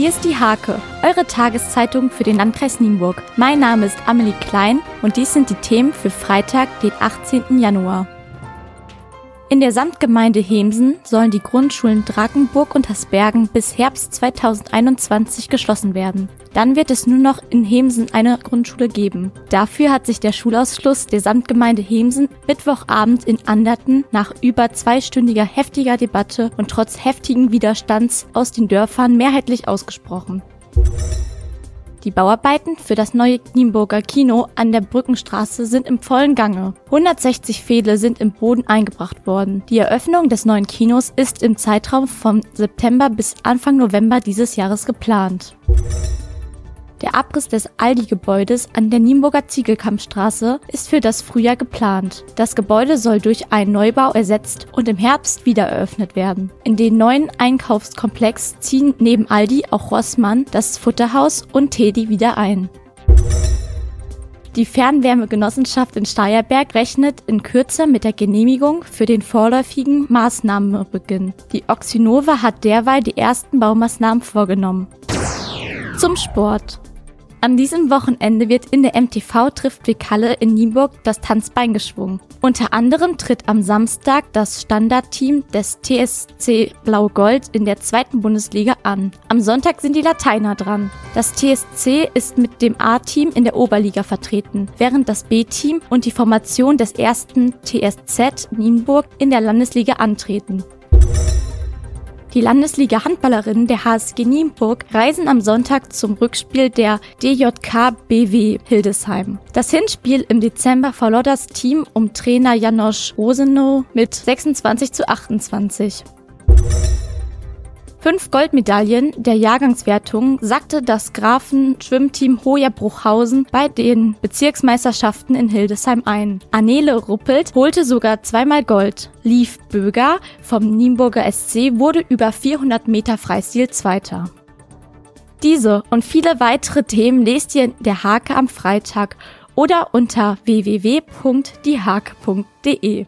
Hier ist die Hake, eure Tageszeitung für den Landkreis Nienburg. Mein Name ist Amelie Klein und dies sind die Themen für Freitag, den 18. Januar. In der Samtgemeinde Hemsen sollen die Grundschulen Drakenburg und Hasbergen bis Herbst 2021 geschlossen werden. Dann wird es nur noch in Hemsen eine Grundschule geben. Dafür hat sich der Schulausschluss der Samtgemeinde Hemsen Mittwochabend in Anderten nach über zweistündiger heftiger Debatte und trotz heftigen Widerstands aus den Dörfern mehrheitlich ausgesprochen. Die Bauarbeiten für das neue Nienburger Kino an der Brückenstraße sind im vollen Gange. 160 Pfähle sind im Boden eingebracht worden. Die Eröffnung des neuen Kinos ist im Zeitraum vom September bis Anfang November dieses Jahres geplant. Der Abriss des Aldi-Gebäudes an der Nienburger Ziegelkammstraße ist für das Frühjahr geplant. Das Gebäude soll durch einen Neubau ersetzt und im Herbst wieder eröffnet werden. In den neuen Einkaufskomplex ziehen neben Aldi auch Rossmann, das Futterhaus und Teddy wieder ein. Die Fernwärmegenossenschaft in Steierberg rechnet in Kürze mit der Genehmigung für den vorläufigen Maßnahmenbeginn. Die Oxynova hat derweil die ersten Baumaßnahmen vorgenommen. Zum Sport. An diesem Wochenende wird in der MTV trifft Wikalle in Nienburg das Tanzbein geschwungen. Unter anderem tritt am Samstag das Standardteam des TSC Blau-Gold in der zweiten Bundesliga an. Am Sonntag sind die Lateiner dran. Das TSC ist mit dem A-Team in der Oberliga vertreten, während das B-Team und die Formation des ersten TSZ Nienburg in der Landesliga antreten. Die Landesliga Handballerinnen der HSG Nienburg reisen am Sonntag zum Rückspiel der DJK BW Hildesheim. Das Hinspiel im Dezember verlor das Team um Trainer Janosch Rosenow mit 26 zu 28. Fünf Goldmedaillen der Jahrgangswertung sagte das Grafen-Schwimmteam Hoja Bruchhausen bei den Bezirksmeisterschaften in Hildesheim ein. Anele Ruppelt holte sogar zweimal Gold. Lief Böger vom Nienburger SC wurde über 400 Meter Freistil Zweiter. Diese und viele weitere Themen lest ihr in der Hake am Freitag oder unter www.diehake.de.